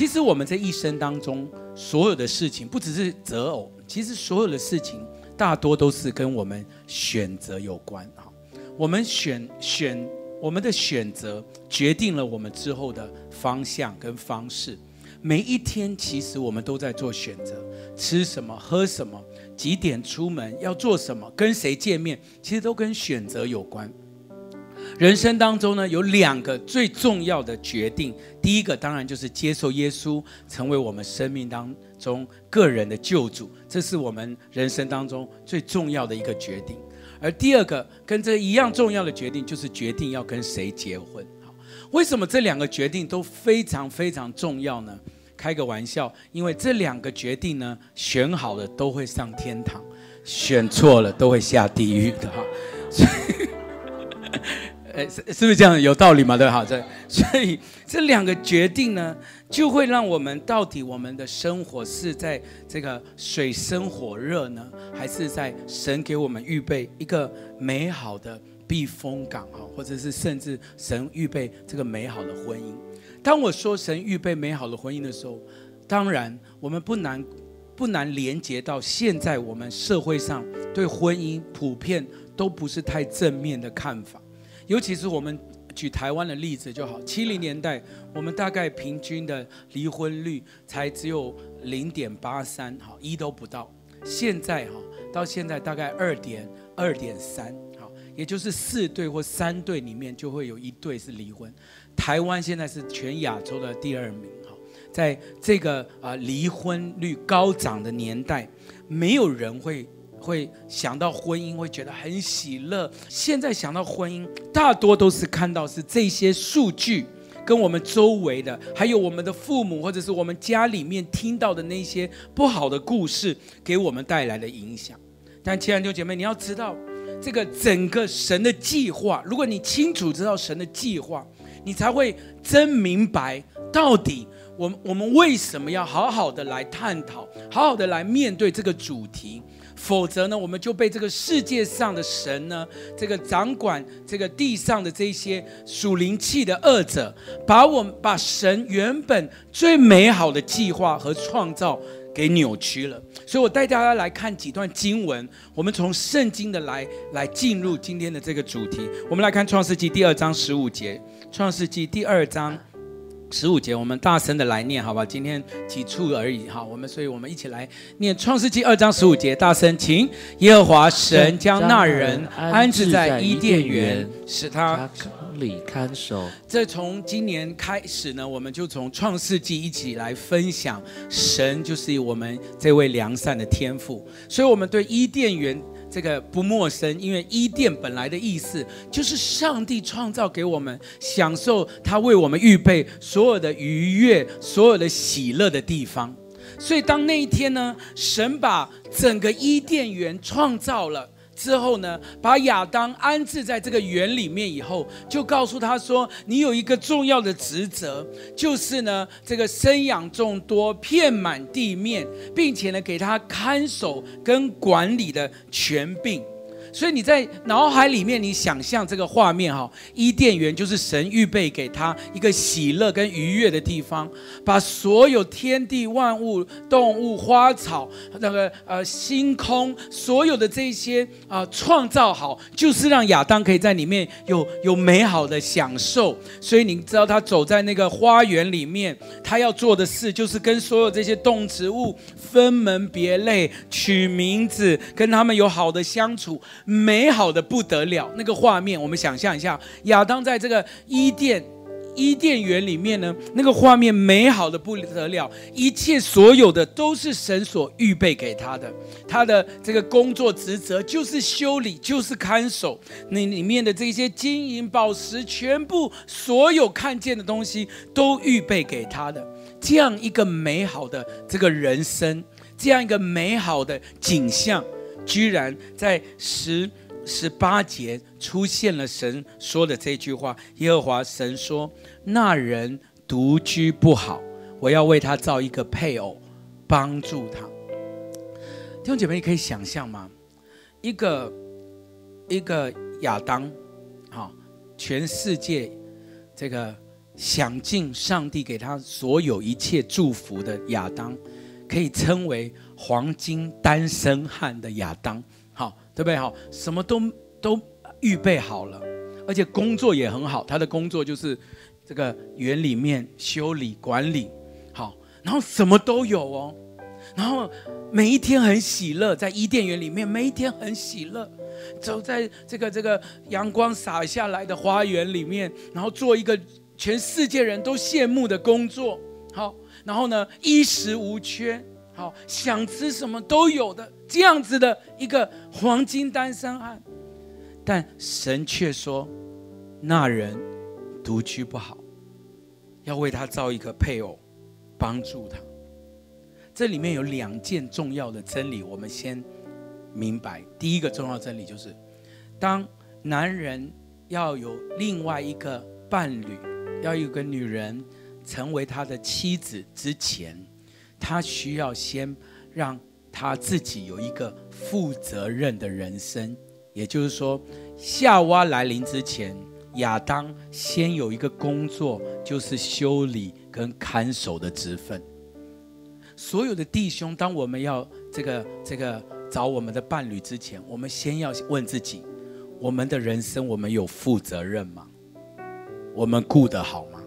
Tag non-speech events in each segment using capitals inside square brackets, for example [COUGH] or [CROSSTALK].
其实我们这一生当中所有的事情，不只是择偶，其实所有的事情大多都是跟我们选择有关。哈，我们选选我们的选择，决定了我们之后的方向跟方式。每一天，其实我们都在做选择：吃什么，喝什么，几点出门，要做什么，跟谁见面，其实都跟选择有关。人生当中呢，有两个最重要的决定。第一个当然就是接受耶稣，成为我们生命当中个人的救主，这是我们人生当中最重要的一个决定。而第二个跟这一样重要的决定，就是决定要跟谁结婚。好，为什么这两个决定都非常非常重要呢？开个玩笑，因为这两个决定呢，选好了都会上天堂，选错了都会下地狱的哈。哎，是是不是这样有道理嘛？对？好，这 [LAUGHS] 所以这两个决定呢，就会让我们到底我们的生活是在这个水深火热呢，还是在神给我们预备一个美好的避风港哈，或者是甚至神预备这个美好的婚姻？当我说神预备美好的婚姻的时候，当然我们不难不难连接到现在我们社会上对婚姻普遍都不是太正面的看法。尤其是我们举台湾的例子就好，七零年代我们大概平均的离婚率才只有零点八三，哈，一都不到。现在哈，到现在大概二点二点三，好，也就是四对或三对里面就会有一对是离婚。台湾现在是全亚洲的第二名，哈，在这个啊离婚率高涨的年代，没有人会。会想到婚姻，会觉得很喜乐。现在想到婚姻，大多都是看到是这些数据，跟我们周围的，还有我们的父母，或者是我们家里面听到的那些不好的故事，给我们带来的影响。但亲爱的弟兄姐妹，你要知道，这个整个神的计划，如果你清楚知道神的计划，你才会真明白到底我我们为什么要好好的来探讨，好好的来面对这个主题。否则呢，我们就被这个世界上的神呢，这个掌管这个地上的这些属灵气的恶者，把我们把神原本最美好的计划和创造给扭曲了。所以我带大家来看几段经文，我们从圣经的来来进入今天的这个主题。我们来看创世纪第二章十五节，创世纪第二章。十五节，我们大声的来念，好吧？今天几处而已，哈。我们，所以我们一起来念《创世纪》二章十五节，大声，请耶和华神将那人安置在伊甸园，使他管理看守。这从今年开始呢，我们就从《创世纪》一起来分享，神就是我们这位良善的天父，所以我们对伊甸园。这个不陌生，因为伊甸本来的意思就是上帝创造给我们享受，他为我们预备所有的愉悦、所有的喜乐的地方。所以当那一天呢，神把整个伊甸园创造了。之后呢，把亚当安置在这个园里面以后，就告诉他说：“你有一个重要的职责，就是呢，这个生养众多，遍满地面，并且呢，给他看守跟管理的权柄。”所以你在脑海里面，你想象这个画面哈，伊甸园就是神预备给他一个喜乐跟愉悦的地方，把所有天地万物、动物、花草、那个呃星空，所有的这些啊、创造好，就是让亚当可以在里面有有美好的享受。所以你知道他走在那个花园里面，他要做的事就是跟所有这些动植物分门别类，取名字，跟他们有好的相处。美好的不得了，那个画面，我们想象一下，亚当在这个伊甸伊甸园里面呢，那个画面美好的不得了，一切所有的都是神所预备给他的，他的这个工作职责就是修理，就是看守。那里面的这些金银宝石，全部所有看见的东西都预备给他的，这样一个美好的这个人生，这样一个美好的景象。居然在十十八节出现了神说的这句话：“耶和华神说，那人独居不好，我要为他造一个配偶，帮助他。”弟兄姐妹，你可以想象吗？一个一个亚当，哈，全世界这个享尽上帝给他所有一切祝福的亚当，可以称为黄金单身汉的亚当，好，对不对？好，什么都都预备好了，而且工作也很好。他的工作就是这个园里面修理管理，好，然后什么都有哦，然后每一天很喜乐，在伊甸园里面，每一天很喜乐，走在这个这个阳光洒下来的花园里面，然后做一个。全世界人都羡慕的工作，好，然后呢，衣食无缺，好，想吃什么都有的这样子的一个黄金单身汉，但神却说，那人独居不好，要为他造一个配偶，帮助他。这里面有两件重要的真理，我们先明白。第一个重要真理就是，当男人要有另外一个伴侣。要有个女人成为他的妻子之前，他需要先让他自己有一个负责任的人生。也就是说，夏娃来临之前，亚当先有一个工作，就是修理跟看守的职分。所有的弟兄，当我们要这个这个找我们的伴侣之前，我们先要问自己：我们的人生，我们有负责任吗？我们顾得好吗？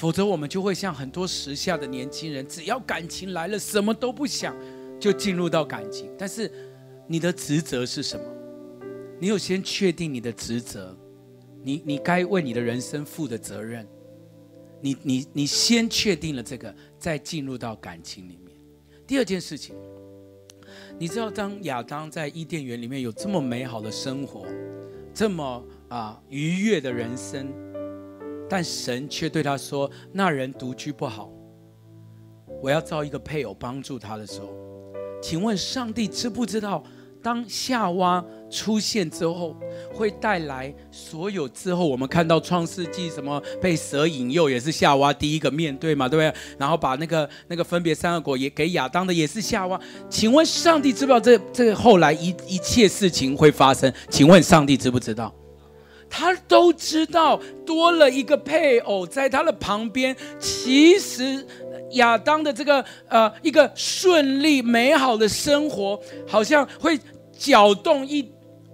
否则我们就会像很多时下的年轻人，只要感情来了，什么都不想，就进入到感情。但是你的职责是什么？你有先确定你的职责？你你该为你的人生负的责任？你你你先确定了这个，再进入到感情里面。第二件事情，你知道，当亚当在伊甸园里面有这么美好的生活，这么。啊，愉悦的人生，但神却对他说：“那人独居不好，我要造一个配偶帮助他的时候，请问上帝知不知道？”当夏娃出现之后，会带来所有之后，我们看到创世纪什么被蛇引诱，也是夏娃第一个面对嘛，对不对？然后把那个那个分别善恶果也给亚当的，也是夏娃。请问上帝知不知道这这个后来一一切事情会发生？请问上帝知不知道？他都知道，多了一个配偶在他的旁边，其实亚当的这个呃一个顺利美好的生活，好像会搅动一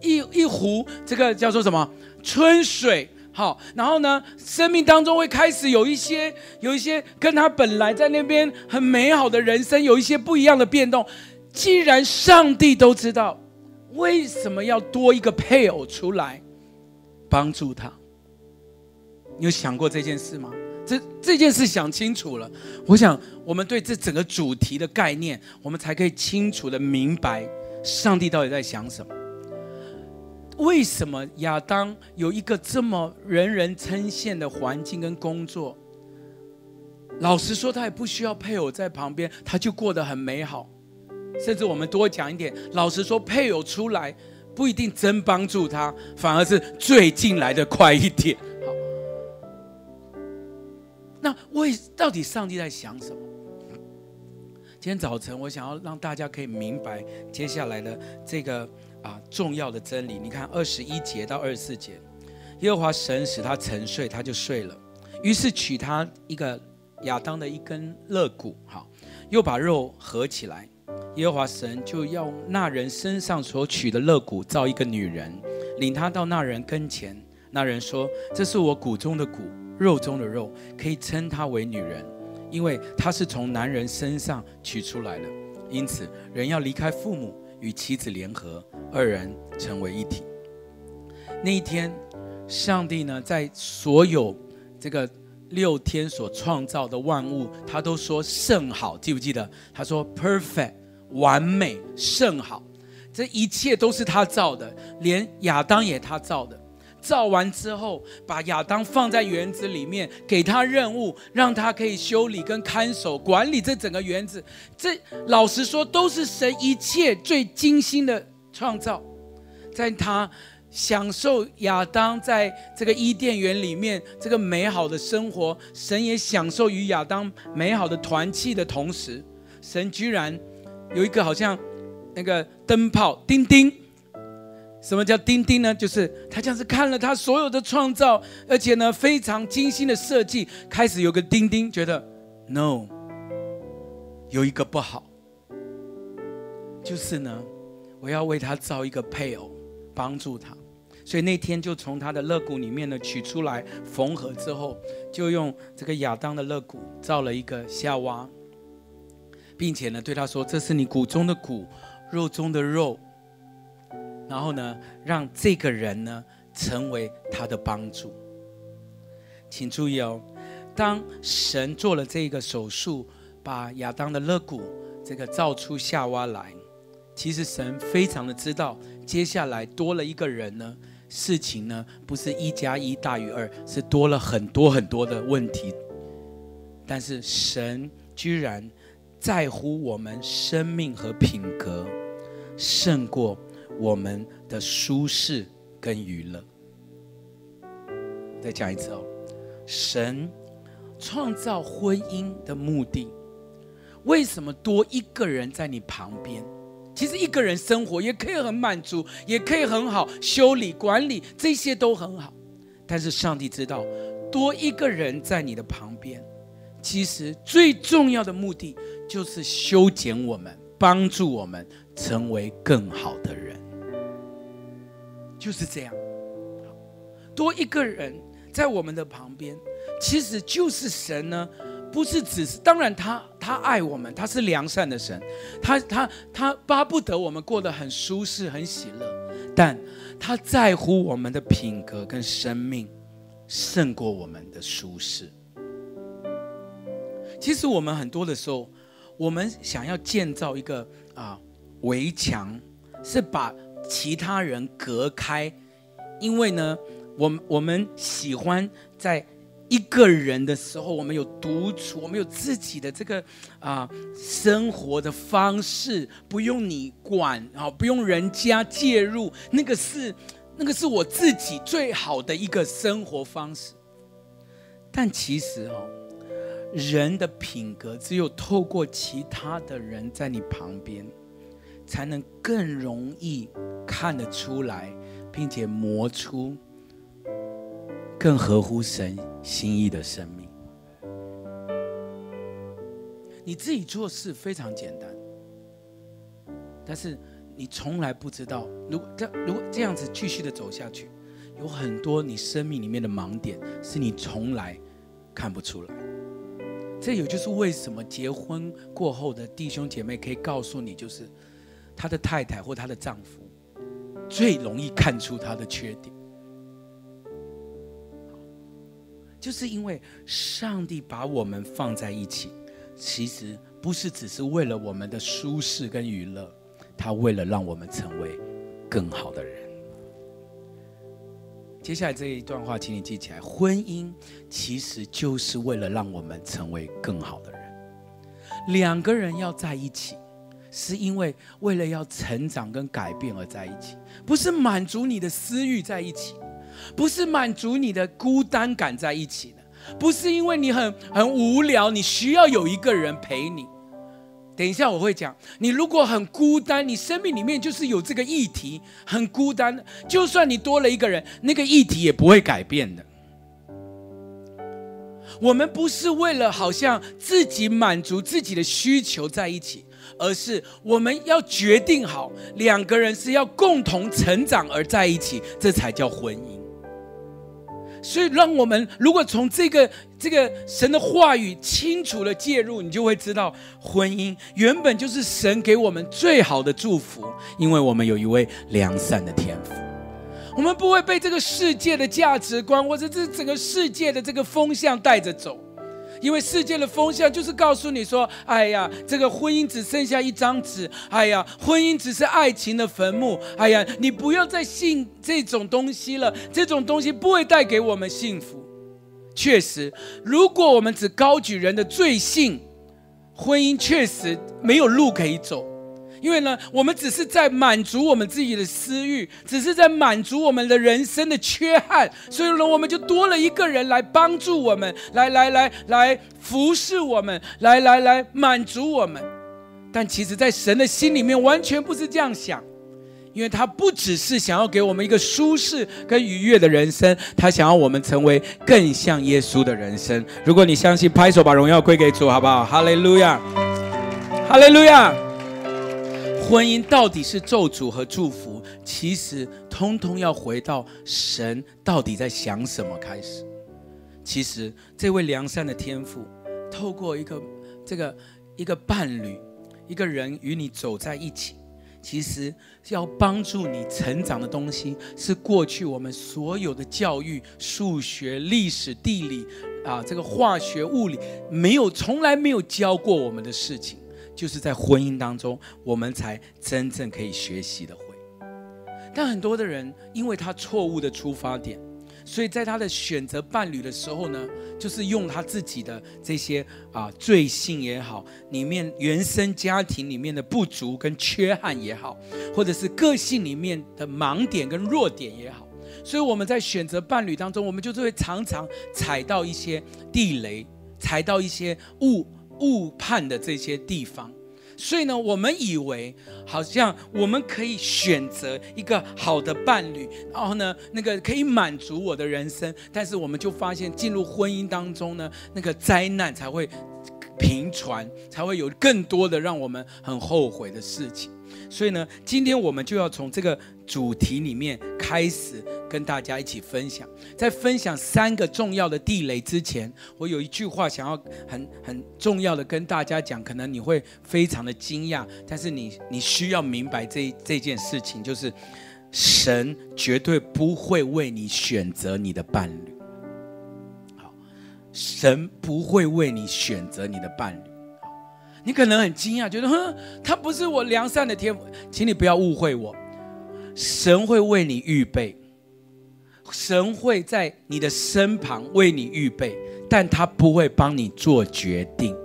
一一壶这个叫做什么春水，好，然后呢，生命当中会开始有一些有一些跟他本来在那边很美好的人生有一些不一样的变动。既然上帝都知道，为什么要多一个配偶出来？帮助他，你有想过这件事吗？这这件事想清楚了，我想我们对这整个主题的概念，我们才可以清楚的明白上帝到底在想什么。为什么亚当有一个这么人人称羡的环境跟工作？老实说，他也不需要配偶在旁边，他就过得很美好。甚至我们多讲一点，老实说，配偶出来。不一定真帮助他，反而是最近来的快一点。好，那为到底上帝在想什么？今天早晨我想要让大家可以明白接下来的这个啊重要的真理。你看二十一节到二十四节，耶和华神使他沉睡，他就睡了。于是取他一个亚当的一根肋骨，好，又把肉合起来。耶和华神就要那人身上所取的肋骨造一个女人，领他到那人跟前。那人说：“这是我骨中的骨，肉中的肉，可以称她为女人，因为她是从男人身上取出来的。因此，人要离开父母，与妻子联合，二人成为一体。”那一天，上帝呢，在所有这个六天所创造的万物，他都说甚好。记不记得？他说 “perfect”。完美甚好，这一切都是他造的，连亚当也他造的。造完之后，把亚当放在园子里面，给他任务，让他可以修理跟看守、管理这整个园子。这老实说，都是神一切最精心的创造。在他享受亚当在这个伊甸园里面这个美好的生活，神也享受与亚当美好的团契的同时，神居然。有一个好像那个灯泡叮叮，什么叫丁丁呢？就是他像是看了他所有的创造，而且呢非常精心的设计，开始有个丁丁觉得，no，有一个不好，就是呢，我要为他造一个配偶，帮助他。所以那天就从他的肋骨里面呢取出来缝合之后，就用这个亚当的肋骨造了一个夏娃，并且呢对他说：“这是你骨中的骨，肉中的肉。”然后呢，让这个人呢成为他的帮助。请注意哦，当神做了这个手术，把亚当的肋骨这个造出夏娃来，其实神非常的知道，接下来多了一个人呢。事情呢，不是一加一大于二，是多了很多很多的问题。但是神居然在乎我们生命和品格，胜过我们的舒适跟娱乐。再讲一次哦，神创造婚姻的目的，为什么多一个人在你旁边？其实一个人生活也可以很满足，也可以很好修理管理，这些都很好。但是上帝知道，多一个人在你的旁边，其实最重要的目的就是修剪我们，帮助我们成为更好的人。就是这样，多一个人在我们的旁边，其实就是神呢。不是只是，当然他他爱我们，他是良善的神，他他他巴不得我们过得很舒适、很喜乐，但他在乎我们的品格跟生命，胜过我们的舒适。其实我们很多的时候，我们想要建造一个啊围墙，是把其他人隔开，因为呢，我我们喜欢在。一个人的时候，我们有独处，我们有自己的这个啊生活的方式，不用你管啊，不用人家介入，那个是那个是我自己最好的一个生活方式。但其实哦，人的品格只有透过其他的人在你旁边，才能更容易看得出来，并且磨出。更合乎神心意的生命。你自己做事非常简单，但是你从来不知道，如果这如果这样子继续的走下去，有很多你生命里面的盲点是你从来看不出来。这也就是为什么结婚过后的弟兄姐妹可以告诉你，就是他的太太或他的丈夫最容易看出他的缺点。就是因为上帝把我们放在一起，其实不是只是为了我们的舒适跟娱乐，他为了让我们成为更好的人。接下来这一段话，请你记起来：婚姻其实就是为了让我们成为更好的人。两个人要在一起，是因为为了要成长跟改变而在一起，不是满足你的私欲在一起。不是满足你的孤单感在一起的，不是因为你很很无聊，你需要有一个人陪你。等一下我会讲，你如果很孤单，你生命里面就是有这个议题，很孤单，就算你多了一个人，那个议题也不会改变的。我们不是为了好像自己满足自己的需求在一起，而是我们要决定好两个人是要共同成长而在一起，这才叫婚姻。所以，让我们如果从这个这个神的话语清楚的介入，你就会知道，婚姻原本就是神给我们最好的祝福，因为我们有一位良善的天赋，我们不会被这个世界的价值观或者这整个世界的这个风向带着走。因为世界的风向就是告诉你说：“哎呀，这个婚姻只剩下一张纸。哎呀，婚姻只是爱情的坟墓。哎呀，你不要再信这种东西了，这种东西不会带给我们幸福。确实，如果我们只高举人的罪性，婚姻确实没有路可以走。”因为呢，我们只是在满足我们自己的私欲，只是在满足我们的人生的缺憾，所以呢，我们就多了一个人来帮助我们，来来来来服侍我们，来来来满足我们。但其实，在神的心里面，完全不是这样想，因为他不只是想要给我们一个舒适跟愉悦的人生，他想要我们成为更像耶稣的人生。如果你相信，拍手把荣耀归给主，好不好？哈利路亚，哈利路亚。婚姻到底是咒诅和祝福？其实，通通要回到神到底在想什么开始。其实，这位良善的天父，透过一个这个一个伴侣，一个人与你走在一起。其实要帮助你成长的东西，是过去我们所有的教育、数学、历史、地理啊，这个化学、物理没有从来没有教过我们的事情，就是在婚姻当中，我们才真正可以学习的会。但很多的人，因为他错误的出发点。所以在他的选择伴侣的时候呢，就是用他自己的这些啊罪性也好，里面原生家庭里面的不足跟缺憾也好，或者是个性里面的盲点跟弱点也好，所以我们在选择伴侣当中，我们就是会常常踩到一些地雷，踩到一些误误判的这些地方。所以呢，我们以为好像我们可以选择一个好的伴侣，然后呢，那个可以满足我的人生。但是我们就发现，进入婚姻当中呢，那个灾难才会频传，才会有更多的让我们很后悔的事情。所以呢，今天我们就要从这个主题里面开始跟大家一起分享。在分享三个重要的地雷之前，我有一句话想要很很重要的跟大家讲，可能你会非常的惊讶，但是你你需要明白这这件事情，就是神绝对不会为你选择你的伴侣。神不会为你选择你的伴侣。你可能很惊讶，觉得哼，他不是我良善的天父，请你不要误会我。神会为你预备，神会在你的身旁为你预备，但他不会帮你做决定。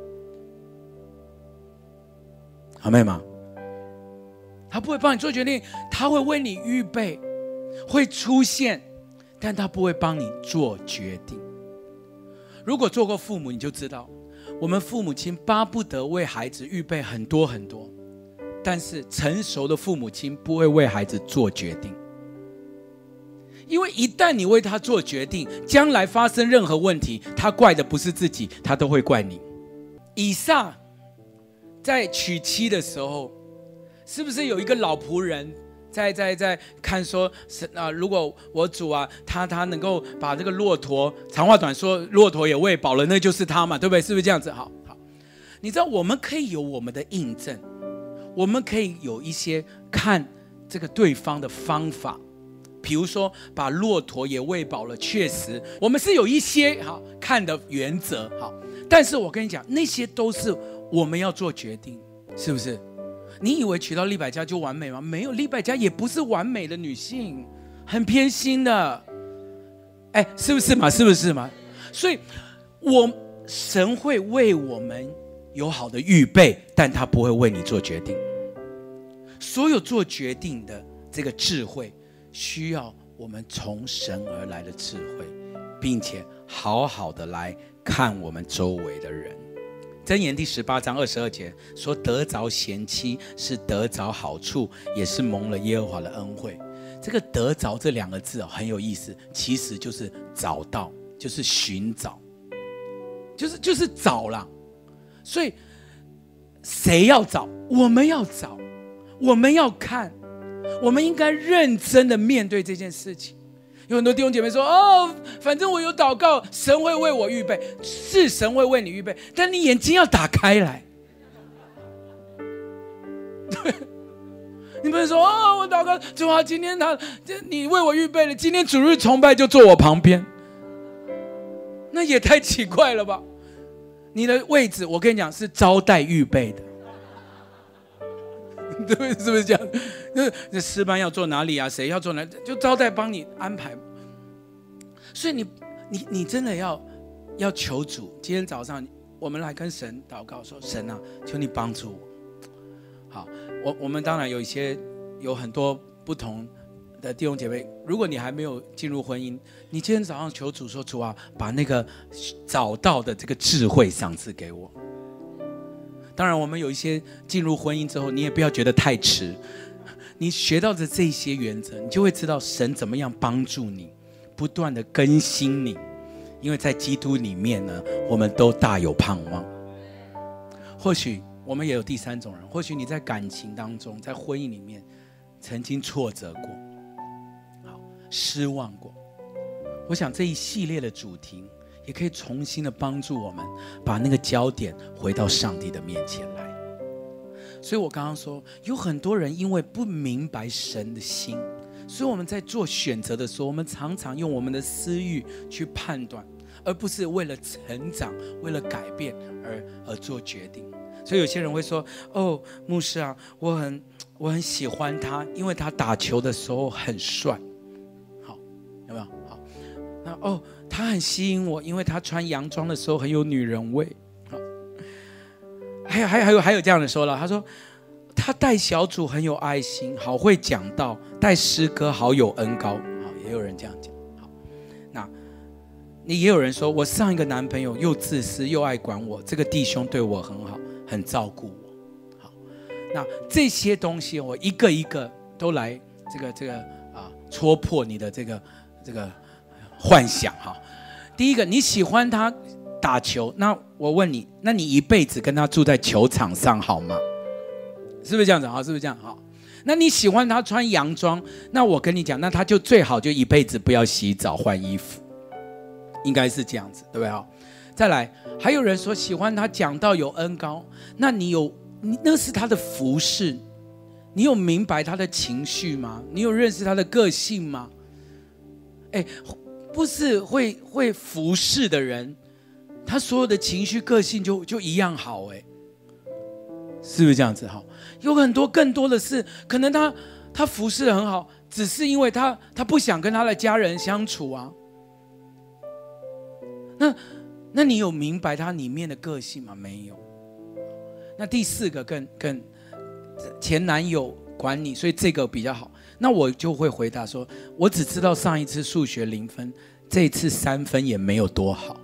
好，妹吗？他不会帮你做决定，他会为你预备，会出现，但他不会帮你做决定。如果做过父母，你就知道。我们父母亲巴不得为孩子预备很多很多，但是成熟的父母亲不会为孩子做决定，因为一旦你为他做决定，将来发生任何问题，他怪的不是自己，他都会怪你。以撒在娶妻的时候，是不是有一个老仆人？在在在看说是啊，如果我主啊，他他能够把这个骆驼，长话短说，骆驼也喂饱了，那就是他嘛，对不对？是不是这样子？好好，你知道我们可以有我们的印证，我们可以有一些看这个对方的方法，比如说把骆驼也喂饱了，确实我们是有一些好看的原则，好，但是我跟你讲，那些都是我们要做决定，是不是？你以为娶到利百家就完美吗？没有，利百家也不是完美的女性，很偏心的。哎，是不是嘛？是不是嘛？所以，我神会为我们有好的预备，但他不会为你做决定。所有做决定的这个智慧，需要我们从神而来的智慧，并且好好的来看我们周围的人。箴言第十八章二十二节说：“得着贤妻是得着好处，也是蒙了耶和华的恩惠。”这个“得着”这两个字哦，很有意思，其实就是找到，就是寻找，就是就是找了。所以谁要找？我们要找，我们要看，我们应该认真的面对这件事情。有很多弟兄姐妹说：“哦，反正我有祷告，神会为我预备，是神会为你预备，但你眼睛要打开来。[LAUGHS] 对，你不能说哦，我祷告，主啊，今天他这你为我预备了，今天主日崇拜就坐我旁边，那也太奇怪了吧？你的位置，我跟你讲，是招待预备的。”对，[LAUGHS] 是不是这样？那那师班要坐哪里啊？谁要坐哪？就招待帮你安排。所以你你你真的要要求主。今天早上我们来跟神祷告说：神啊，求你帮助我。好，我我们当然有一些有很多不同的弟兄姐妹。如果你还没有进入婚姻，你今天早上求主说：主啊，把那个找到的这个智慧赏赐给我。当然，我们有一些进入婚姻之后，你也不要觉得太迟。你学到的这些原则，你就会知道神怎么样帮助你，不断的更新你。因为在基督里面呢，我们都大有盼望。或许我们也有第三种人，或许你在感情当中，在婚姻里面曾经挫折过，好失望过。我想这一系列的主题也可以重新的帮助我们，把那个焦点回到上帝的面前来。所以我刚刚说，有很多人因为不明白神的心。所以我们在做选择的时候，我们常常用我们的私欲去判断，而不是为了成长、为了改变而而做决定。所以有些人会说：“哦，牧师啊，我很我很喜欢他，因为他打球的时候很帅。”好，有没有？好，那哦，他很吸引我，因为他穿洋装的时候很有女人味。好，还有还有还有还有这样的说了，他说。他带小组很有爱心，好会讲道，带诗歌好有恩高，好也有人这样讲。好，那你也有人说，我上一个男朋友又自私又爱管我，这个弟兄对我很好，很照顾我。好，那这些东西我一个一个都来这个这个啊戳破你的这个这个幻想哈。第一个你喜欢他打球，那我问你，那你一辈子跟他住在球场上好吗？是不是这样子啊？是不是这样？好，那你喜欢他穿洋装？那我跟你讲，那他就最好就一辈子不要洗澡换衣服，应该是这样子，对不对？好，再来，还有人说喜欢他讲到有恩高，那你有你那是他的服饰，你有明白他的情绪吗？你有认识他的个性吗？哎，不是会会服侍的人，他所有的情绪个性就就一样好哎。是不是这样子？哈，有很多更多的是，可能他他服侍的很好，只是因为他他不想跟他的家人相处啊。那那你有明白他里面的个性吗？没有。那第四个更更前男友管你，所以这个比较好。那我就会回答说，我只知道上一次数学零分，这次三分也没有多好。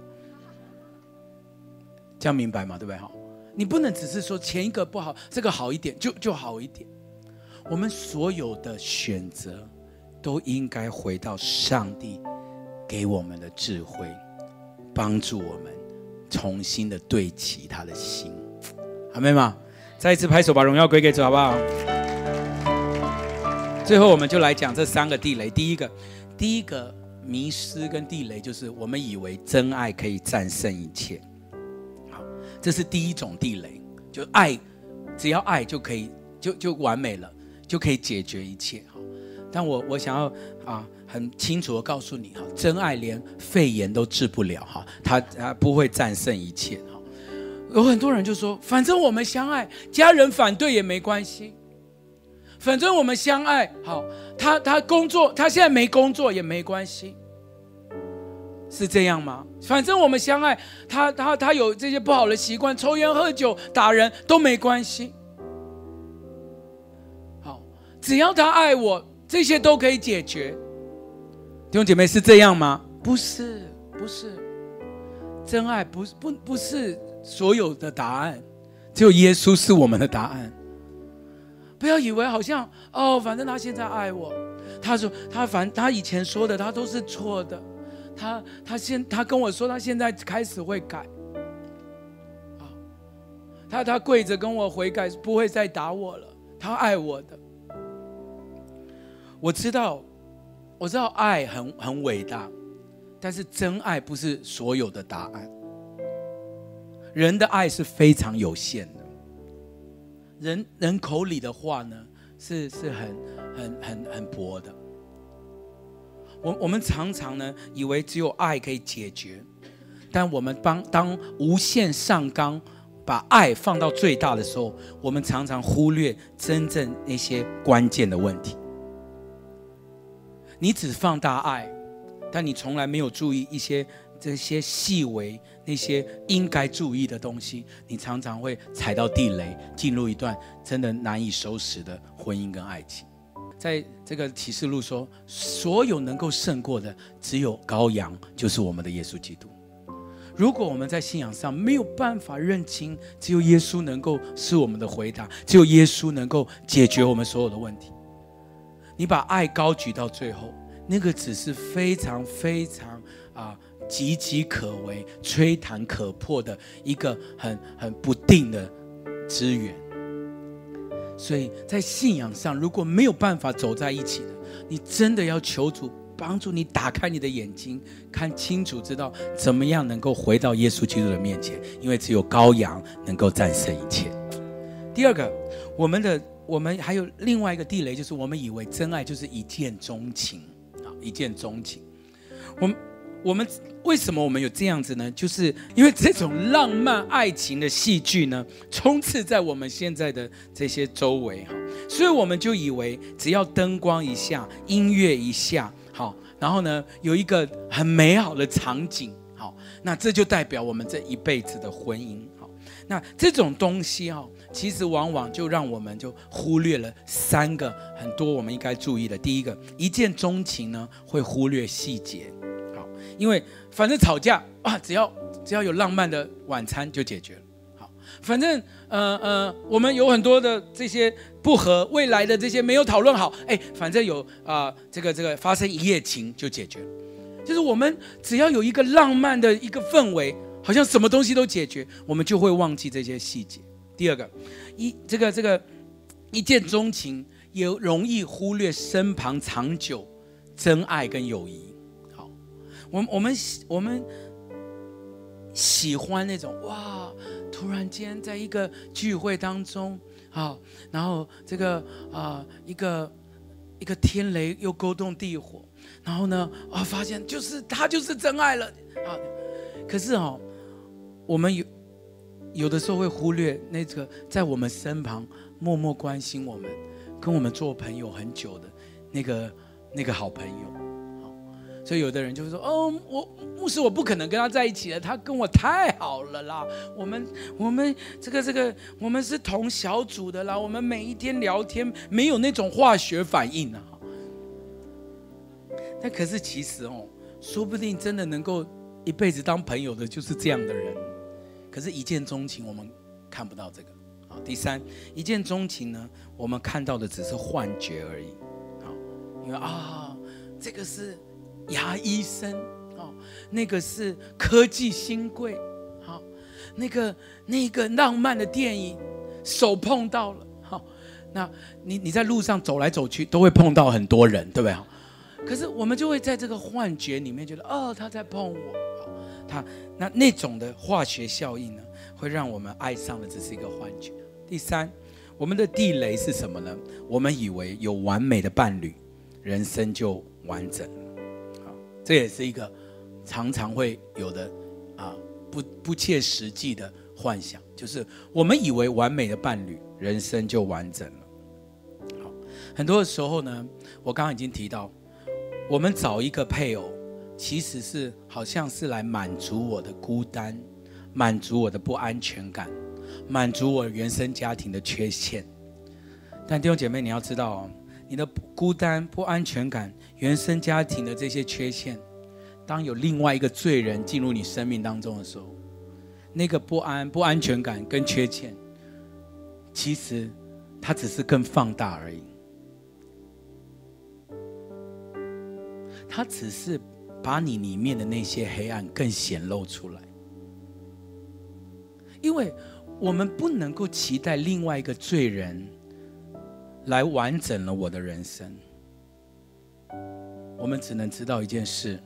这样明白吗？对不对？哈。你不能只是说前一个不好，这个好一点就就好一点。我们所有的选择都应该回到上帝给我们的智慧，帮助我们重新的对齐他的心。阿们吗？再一次拍手，把荣耀归给主，好不好？最后，我们就来讲这三个地雷。第一个，第一个迷失跟地雷，就是我们以为真爱可以战胜一切。好这是第一种地雷，就爱，只要爱就可以，就就完美了，就可以解决一切哈。但我我想要啊，很清楚的告诉你哈，真爱连肺炎都治不了哈，他他不会战胜一切哈。有很多人就说，反正我们相爱，家人反对也没关系，反正我们相爱，好，他他工作，他现在没工作也没关系。是这样吗？反正我们相爱，他他他有这些不好的习惯，抽烟喝酒打人都没关系。好，只要他爱我，这些都可以解决。弟兄姐妹是这样吗？不是，不是。真爱不是不不是所有的答案，只有耶稣是我们的答案。不要以为好像哦，反正他现在爱我，他说他反他以前说的他都是错的。他他现他跟我说，他现在开始会改，啊，他他跪着跟我悔改，不会再打我了。他爱我的，我知道，我知道爱很很伟大，但是真爱不是所有的答案。人的爱是非常有限的，人人口里的话呢，是是很很很很薄的。我我们常常呢，以为只有爱可以解决，但我们帮当无限上纲，把爱放到最大的时候，我们常常忽略真正那些关键的问题。你只放大爱，但你从来没有注意一些这些细微那些应该注意的东西，你常常会踩到地雷，进入一段真的难以收拾的婚姻跟爱情。在这个启示录说，所有能够胜过的，只有羔羊，就是我们的耶稣基督。如果我们在信仰上没有办法认清，只有耶稣能够是我们的回答，只有耶稣能够解决我们所有的问题，你把爱高举到最后，那个只是非常非常啊岌岌可危、吹弹可破的一个很很不定的资源。所以在信仰上，如果没有办法走在一起的，你真的要求主帮助你打开你的眼睛，看清楚，知道怎么样能够回到耶稣基督的面前，因为只有羔羊能够战胜一切。第二个，我们的我们还有另外一个地雷，就是我们以为真爱就是一见钟情啊，一见钟情。我们我们。为什么我们有这样子呢？就是因为这种浪漫爱情的戏剧呢，充斥在我们现在的这些周围哈，所以我们就以为只要灯光一下，音乐一下，好，然后呢，有一个很美好的场景，好，那这就代表我们这一辈子的婚姻，好，那这种东西哈，其实往往就让我们就忽略了三个很多我们应该注意的。第一个，一见钟情呢，会忽略细节，因为。反正吵架啊，只要只要有浪漫的晚餐就解决了。好，反正呃呃，我们有很多的这些不和，未来的这些没有讨论好，哎，反正有啊、这个这个发生一夜情就解决了。就是我们只要有一个浪漫的一个氛围，好像什么东西都解决，我们就会忘记这些细节。第二个，一这个这个一见钟情也容易忽略身旁长久真爱跟友谊。我们我们喜我们喜欢那种哇，突然间在一个聚会当中啊，然后这个啊一个一个天雷又勾动地火，然后呢啊发现就是他就是真爱了啊，可是哦，我们有有的时候会忽略那个在我们身旁默默关心我们、跟我们做朋友很久的那个那个好朋友。所以有的人就会说：“哦，我牧师，我不可能跟他在一起了，他跟我太好了啦。我们我们这个这个，我们是同小组的啦。我们每一天聊天，没有那种化学反应啊。但可是其实哦，说不定真的能够一辈子当朋友的，就是这样的人。可是，一见钟情，我们看不到这个。好，第三，一见钟情呢，我们看到的只是幻觉而已。好，因为啊，这个是。牙医生，哦，那个是科技新贵，好，那个那个浪漫的电影，手碰到了，好，那你你在路上走来走去都会碰到很多人，对不对？可是我们就会在这个幻觉里面觉得，哦，他在碰我，好，他那那种的化学效应呢，会让我们爱上的只是一个幻觉。第三，我们的地雷是什么呢？我们以为有完美的伴侣，人生就完整。这也是一个常常会有的啊，不不切实际的幻想，就是我们以为完美的伴侣，人生就完整了。好，很多的时候呢，我刚刚已经提到，我们找一个配偶，其实是好像是来满足我的孤单，满足我的不安全感，满足我原生家庭的缺陷。但弟兄姐妹，你要知道哦。你的孤单、不安全感、原生家庭的这些缺陷，当有另外一个罪人进入你生命当中的时候，那个不安、不安全感跟缺陷，其实它只是更放大而已。它只是把你里面的那些黑暗更显露出来，因为我们不能够期待另外一个罪人。来完整了我的人生。我们只能知道一件事，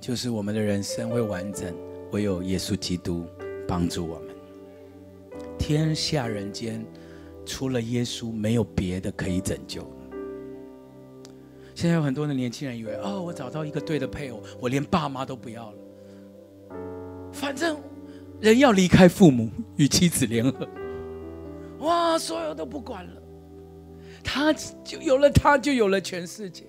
就是我们的人生会完整，唯有耶稣基督帮助我们。天下人间，除了耶稣，没有别的可以拯救。现在有很多的年轻人以为，哦，我找到一个对的配偶，我连爸妈都不要了。反正人要离开父母，与妻子联合，哇，所有都不管了。他就有了，他就有了全世界。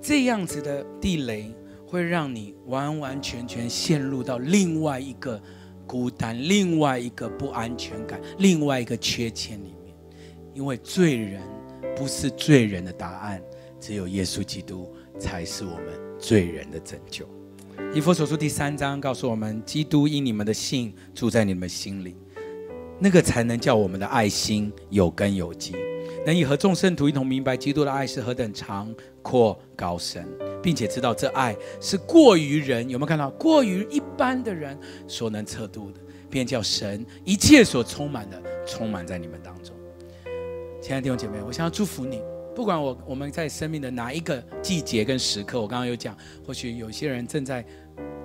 这样子的地雷会让你完完全全陷入到另外一个孤单、另外一个不安全感、另外一个缺陷里面。因为罪人不是罪人的答案，只有耶稣基督才是我们罪人的拯救。以弗所书第三章告诉我们：基督因你们的信住在你们心里。那个才能叫我们的爱心有根有基。能以和众圣徒一同明白基督的爱是何等长阔高深，并且知道这爱是过于人，有没有看到？过于一般的人所能测度的，便叫神一切所充满的充满在你们当中。亲爱的弟兄姐妹，我想要祝福你，不管我我们在生命的哪一个季节跟时刻，我刚刚有讲，或许有些人正在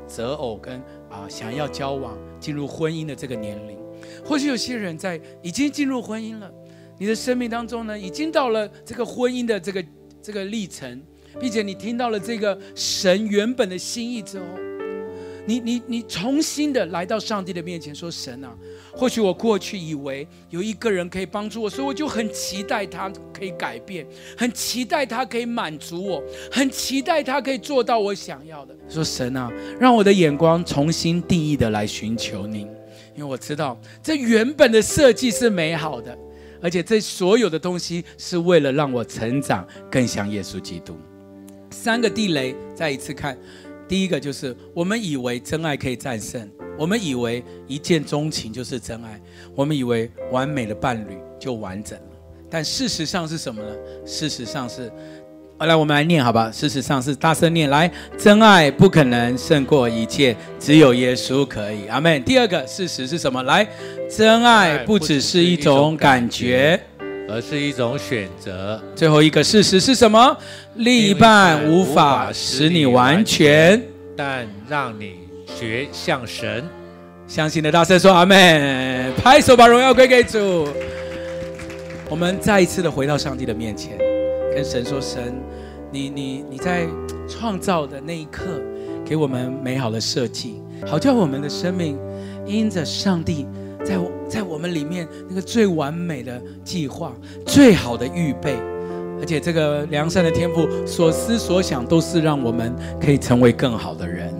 择偶跟啊想要交往进入婚姻的这个年龄，或许有些人在已经进入婚姻了。你的生命当中呢，已经到了这个婚姻的这个这个历程，并且你听到了这个神原本的心意之后，你你你重新的来到上帝的面前说：“神啊，或许我过去以为有一个人可以帮助我，所以我就很期待他可以改变，很期待他可以满足我，很期待他可以做到我想要的。”说：“神啊，让我的眼光重新定义的来寻求你，因为我知道这原本的设计是美好的。”而且这所有的东西是为了让我成长更像耶稣基督。三个地雷，再一次看，第一个就是我们以为真爱可以战胜，我们以为一见钟情就是真爱，我们以为完美的伴侣就完整了。但事实上是什么呢？事实上是。好，来，我们来念，好吧？事实上是大声念，来，真爱不可能胜过一切，只有耶稣可以。阿门。第二个事实是什么？来，真爱不只是一种感觉，而是一种选择。最后一个事实是什么？另一半无法使你完全，但让你学像神。相信的大声说阿门。拍手把荣耀归给主。我们再一次的回到上帝的面前。跟神说：“神，你你你在创造的那一刻，给我们美好的设计，好叫我们的生命因着上帝在在我们里面那个最完美的计划、最好的预备，而且这个良善的天赋所思所想都是让我们可以成为更好的人。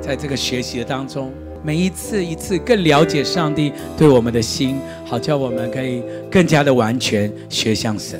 在这个学习的当中，每一次一次更了解上帝对我们的心，好叫我们可以更加的完全学像神。”